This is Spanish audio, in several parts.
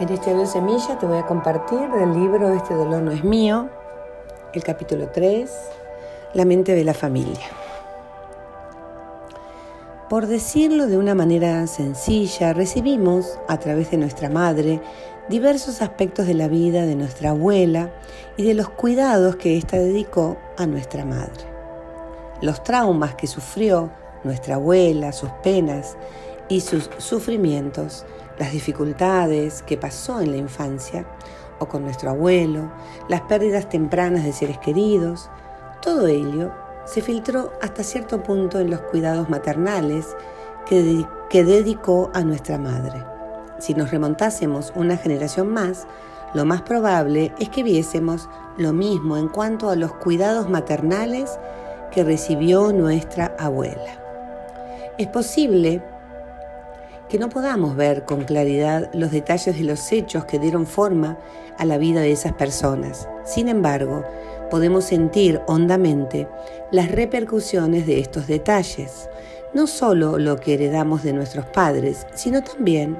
En este audio semilla te voy a compartir del libro Este dolor no es mío, el capítulo 3, La mente de la familia. Por decirlo de una manera sencilla, recibimos a través de nuestra madre diversos aspectos de la vida de nuestra abuela y de los cuidados que ésta dedicó a nuestra madre. Los traumas que sufrió nuestra abuela, sus penas y sus sufrimientos las dificultades que pasó en la infancia o con nuestro abuelo, las pérdidas tempranas de seres queridos, todo ello se filtró hasta cierto punto en los cuidados maternales que, que dedicó a nuestra madre. Si nos remontásemos una generación más, lo más probable es que viésemos lo mismo en cuanto a los cuidados maternales que recibió nuestra abuela. Es posible que no podamos ver con claridad los detalles de los hechos que dieron forma a la vida de esas personas. Sin embargo, podemos sentir hondamente las repercusiones de estos detalles, no solo lo que heredamos de nuestros padres, sino también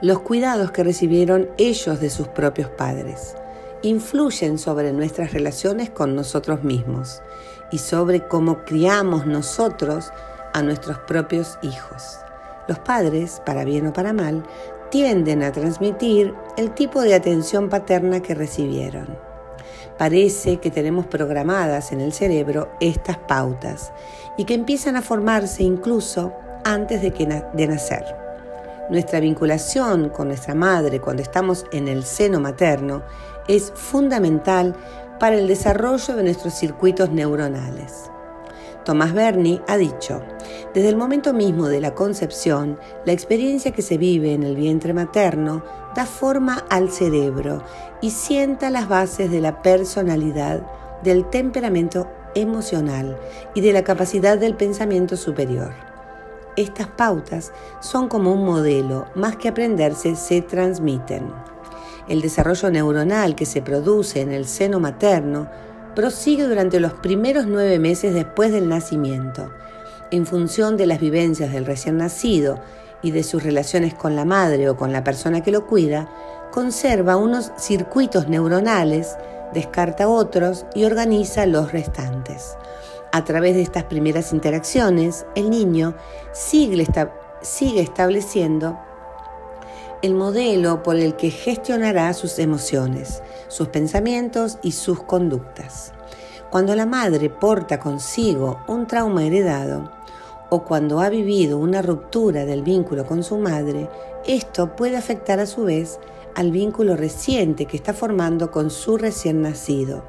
los cuidados que recibieron ellos de sus propios padres. Influyen sobre nuestras relaciones con nosotros mismos y sobre cómo criamos nosotros a nuestros propios hijos. Los padres, para bien o para mal, tienden a transmitir el tipo de atención paterna que recibieron. Parece que tenemos programadas en el cerebro estas pautas y que empiezan a formarse incluso antes de, que de nacer. Nuestra vinculación con nuestra madre cuando estamos en el seno materno es fundamental para el desarrollo de nuestros circuitos neuronales. Tomás Berni ha dicho, desde el momento mismo de la concepción, la experiencia que se vive en el vientre materno da forma al cerebro y sienta las bases de la personalidad, del temperamento emocional y de la capacidad del pensamiento superior. Estas pautas son como un modelo, más que aprenderse, se transmiten. El desarrollo neuronal que se produce en el seno materno prosigue durante los primeros nueve meses después del nacimiento. En función de las vivencias del recién nacido y de sus relaciones con la madre o con la persona que lo cuida, conserva unos circuitos neuronales, descarta otros y organiza los restantes. A través de estas primeras interacciones, el niño sigue, estableciendo el modelo por el que gestionará sus emociones, sus pensamientos y sus conductas. Cuando la madre porta consigo un trauma heredado o cuando ha vivido una ruptura del vínculo con su madre, esto puede afectar a su vez al vínculo reciente que está formando con su recién nacido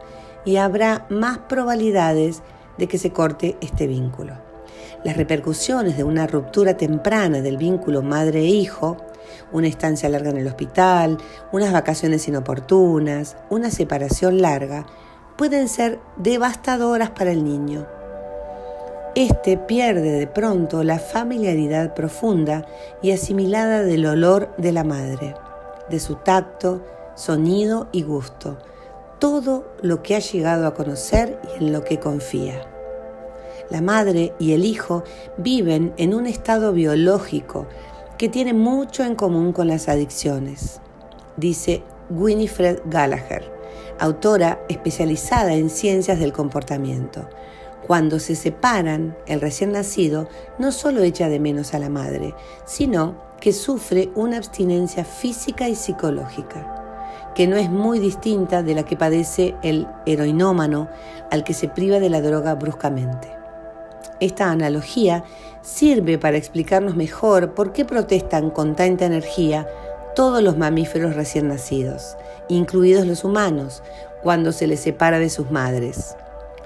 y habrá más probabilidades de que se corte este vínculo. Las repercusiones de una ruptura temprana del vínculo madre-hijo una estancia larga en el hospital, unas vacaciones inoportunas, una separación larga, pueden ser devastadoras para el niño. Este pierde de pronto la familiaridad profunda y asimilada del olor de la madre, de su tacto, sonido y gusto, todo lo que ha llegado a conocer y en lo que confía. La madre y el hijo viven en un estado biológico que tiene mucho en común con las adicciones, dice Winifred Gallagher, autora especializada en ciencias del comportamiento. Cuando se separan, el recién nacido no solo echa de menos a la madre, sino que sufre una abstinencia física y psicológica, que no es muy distinta de la que padece el heroinómano al que se priva de la droga bruscamente. Esta analogía sirve para explicarnos mejor por qué protestan con tanta energía todos los mamíferos recién nacidos, incluidos los humanos, cuando se les separa de sus madres.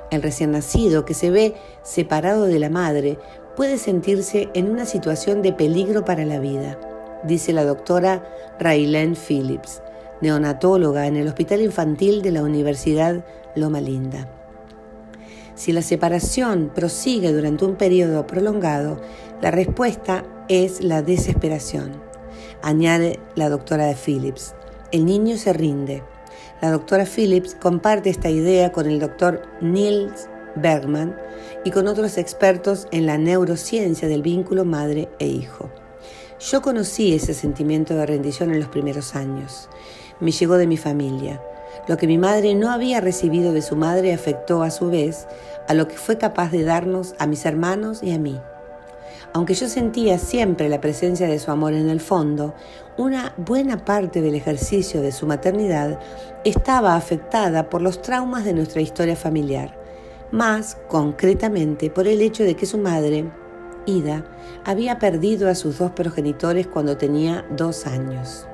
El recién nacido que se ve separado de la madre puede sentirse en una situación de peligro para la vida, dice la doctora Raylene Phillips, neonatóloga en el Hospital Infantil de la Universidad Loma Linda. Si la separación prosigue durante un periodo prolongado, la respuesta es la desesperación. Añade la doctora de Phillips. El niño se rinde. La doctora Phillips comparte esta idea con el doctor Niels Bergman y con otros expertos en la neurociencia del vínculo madre e hijo. Yo conocí ese sentimiento de rendición en los primeros años. Me llegó de mi familia. Lo que mi madre no había recibido de su madre afectó a su vez a lo que fue capaz de darnos a mis hermanos y a mí. Aunque yo sentía siempre la presencia de su amor en el fondo, una buena parte del ejercicio de su maternidad estaba afectada por los traumas de nuestra historia familiar, más concretamente por el hecho de que su madre, Ida, había perdido a sus dos progenitores cuando tenía dos años.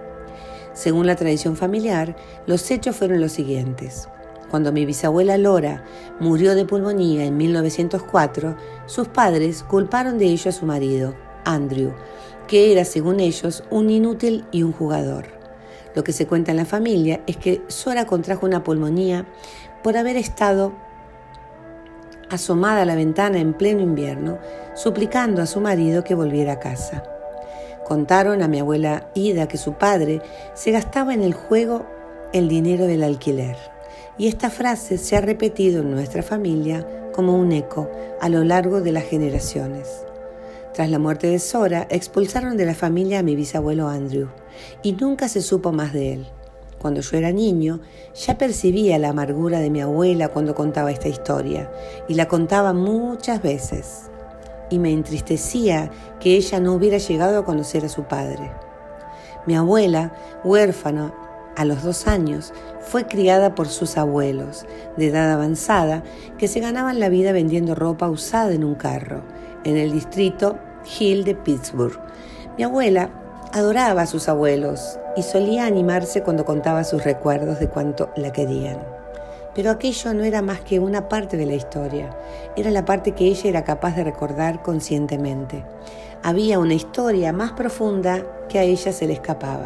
Según la tradición familiar, los hechos fueron los siguientes. Cuando mi bisabuela Lora murió de pulmonía en 1904, sus padres culparon de ello a su marido, Andrew, que era, según ellos, un inútil y un jugador. Lo que se cuenta en la familia es que Sora contrajo una pulmonía por haber estado asomada a la ventana en pleno invierno, suplicando a su marido que volviera a casa. Contaron a mi abuela Ida que su padre se gastaba en el juego el dinero del alquiler y esta frase se ha repetido en nuestra familia como un eco a lo largo de las generaciones. Tras la muerte de Sora, expulsaron de la familia a mi bisabuelo Andrew y nunca se supo más de él. Cuando yo era niño, ya percibía la amargura de mi abuela cuando contaba esta historia y la contaba muchas veces. Y me entristecía que ella no hubiera llegado a conocer a su padre. Mi abuela, huérfana a los dos años, fue criada por sus abuelos, de edad avanzada, que se ganaban la vida vendiendo ropa usada en un carro, en el distrito Hill de Pittsburgh. Mi abuela adoraba a sus abuelos y solía animarse cuando contaba sus recuerdos de cuánto la querían. Pero aquello no era más que una parte de la historia, era la parte que ella era capaz de recordar conscientemente. Había una historia más profunda que a ella se le escapaba.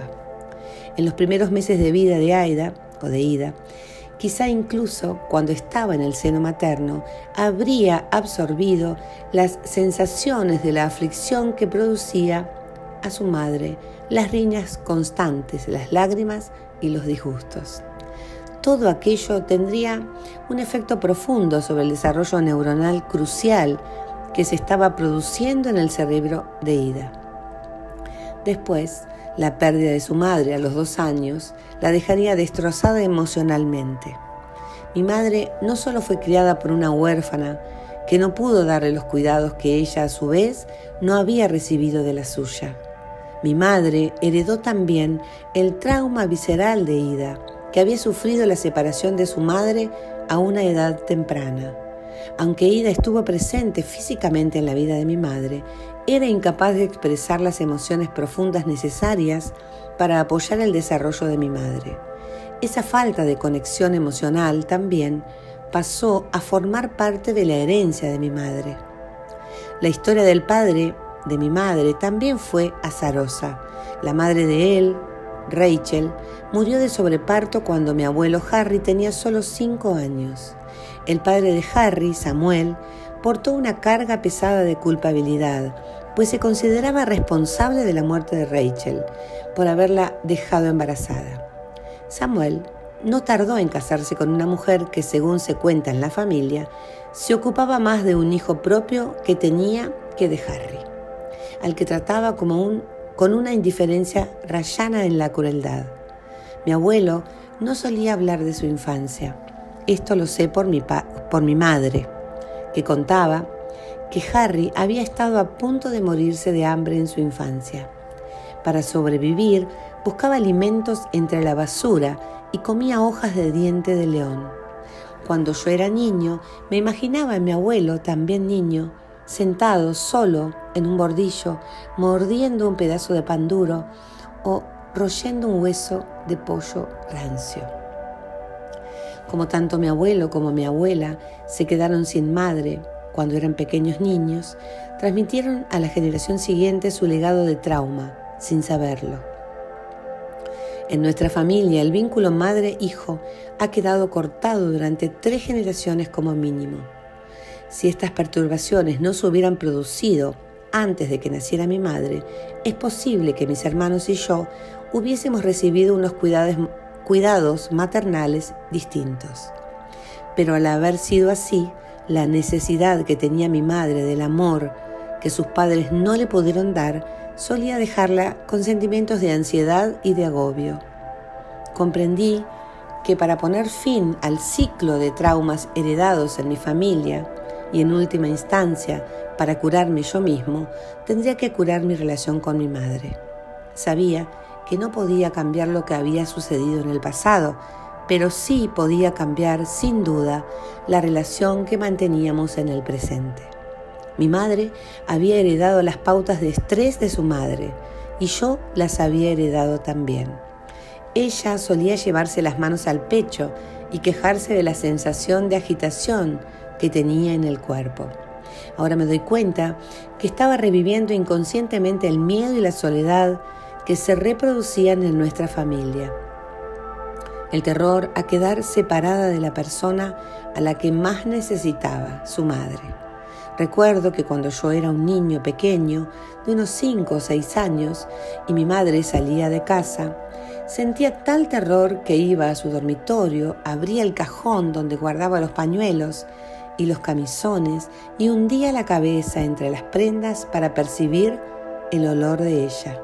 En los primeros meses de vida de Aida, o de Ida, quizá incluso cuando estaba en el seno materno, habría absorbido las sensaciones de la aflicción que producía a su madre, las riñas constantes, las lágrimas y los disgustos. Todo aquello tendría un efecto profundo sobre el desarrollo neuronal crucial que se estaba produciendo en el cerebro de Ida. Después, la pérdida de su madre a los dos años la dejaría destrozada emocionalmente. Mi madre no solo fue criada por una huérfana que no pudo darle los cuidados que ella a su vez no había recibido de la suya. Mi madre heredó también el trauma visceral de Ida, que había sufrido la separación de su madre a una edad temprana. Aunque Ida estuvo presente físicamente en la vida de mi madre, era incapaz de expresar las emociones profundas necesarias para apoyar el desarrollo de mi madre. Esa falta de conexión emocional también pasó a formar parte de la herencia de mi madre. La historia del padre de mi madre también fue azarosa. La madre de él, Rachel, murió de sobreparto cuando mi abuelo Harry tenía solo cinco años. El padre de Harry, Samuel, portó una carga pesada de culpabilidad, pues se consideraba responsable de la muerte de Rachel por haberla dejado embarazada. Samuel no tardó en casarse con una mujer que, según se cuenta en la familia, se ocupaba más de un hijo propio que tenía que de Harry, al que trataba como un, con una indiferencia rayana en la crueldad. Mi abuelo no solía hablar de su infancia. Esto lo sé por mi, por mi madre que contaba que Harry había estado a punto de morirse de hambre en su infancia. Para sobrevivir, buscaba alimentos entre la basura y comía hojas de diente de león. Cuando yo era niño, me imaginaba a mi abuelo, también niño, sentado solo en un bordillo, mordiendo un pedazo de pan duro o royendo un hueso de pollo rancio. Como tanto mi abuelo como mi abuela se quedaron sin madre cuando eran pequeños niños, transmitieron a la generación siguiente su legado de trauma, sin saberlo. En nuestra familia el vínculo madre-hijo ha quedado cortado durante tres generaciones como mínimo. Si estas perturbaciones no se hubieran producido antes de que naciera mi madre, es posible que mis hermanos y yo hubiésemos recibido unos cuidados cuidados maternales distintos. Pero al haber sido así, la necesidad que tenía mi madre del amor que sus padres no le pudieron dar solía dejarla con sentimientos de ansiedad y de agobio. Comprendí que para poner fin al ciclo de traumas heredados en mi familia y en última instancia para curarme yo mismo, tendría que curar mi relación con mi madre. Sabía que no podía cambiar lo que había sucedido en el pasado, pero sí podía cambiar sin duda la relación que manteníamos en el presente. Mi madre había heredado las pautas de estrés de su madre y yo las había heredado también. Ella solía llevarse las manos al pecho y quejarse de la sensación de agitación que tenía en el cuerpo. Ahora me doy cuenta que estaba reviviendo inconscientemente el miedo y la soledad que se reproducían en nuestra familia. El terror a quedar separada de la persona a la que más necesitaba, su madre. Recuerdo que cuando yo era un niño pequeño, de unos 5 o 6 años, y mi madre salía de casa, sentía tal terror que iba a su dormitorio, abría el cajón donde guardaba los pañuelos y los camisones y hundía la cabeza entre las prendas para percibir el olor de ella.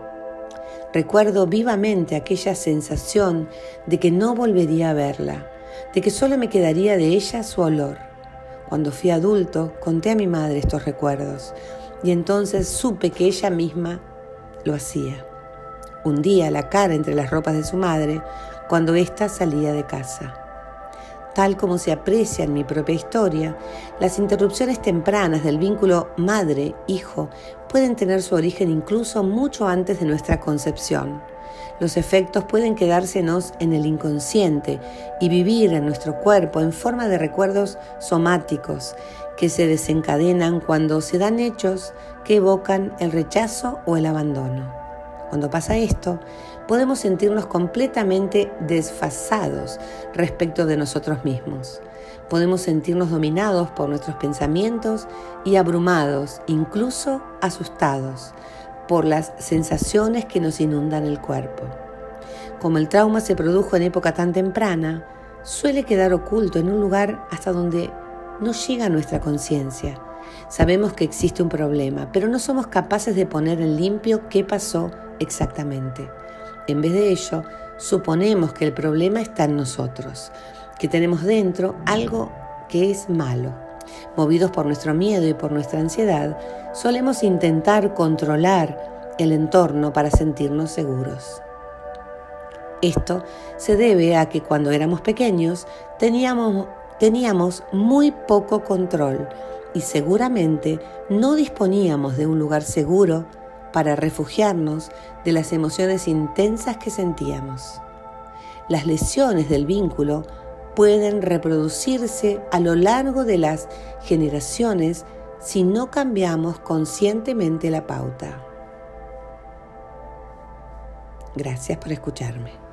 Recuerdo vivamente aquella sensación de que no volvería a verla, de que solo me quedaría de ella su olor. Cuando fui adulto, conté a mi madre estos recuerdos y entonces supe que ella misma lo hacía. Hundía la cara entre las ropas de su madre cuando ésta salía de casa. Tal como se aprecia en mi propia historia, las interrupciones tempranas del vínculo madre-hijo pueden tener su origen incluso mucho antes de nuestra concepción. Los efectos pueden quedársenos en el inconsciente y vivir en nuestro cuerpo en forma de recuerdos somáticos que se desencadenan cuando se dan hechos que evocan el rechazo o el abandono. Cuando pasa esto, podemos sentirnos completamente desfasados respecto de nosotros mismos. Podemos sentirnos dominados por nuestros pensamientos y abrumados, incluso asustados, por las sensaciones que nos inundan el cuerpo. Como el trauma se produjo en época tan temprana, suele quedar oculto en un lugar hasta donde no llega nuestra conciencia. Sabemos que existe un problema, pero no somos capaces de poner en limpio qué pasó exactamente. En vez de ello, suponemos que el problema está en nosotros, que tenemos dentro algo que es malo. Movidos por nuestro miedo y por nuestra ansiedad, solemos intentar controlar el entorno para sentirnos seguros. Esto se debe a que cuando éramos pequeños teníamos, teníamos muy poco control y seguramente no disponíamos de un lugar seguro para refugiarnos de las emociones intensas que sentíamos. Las lesiones del vínculo pueden reproducirse a lo largo de las generaciones si no cambiamos conscientemente la pauta. Gracias por escucharme.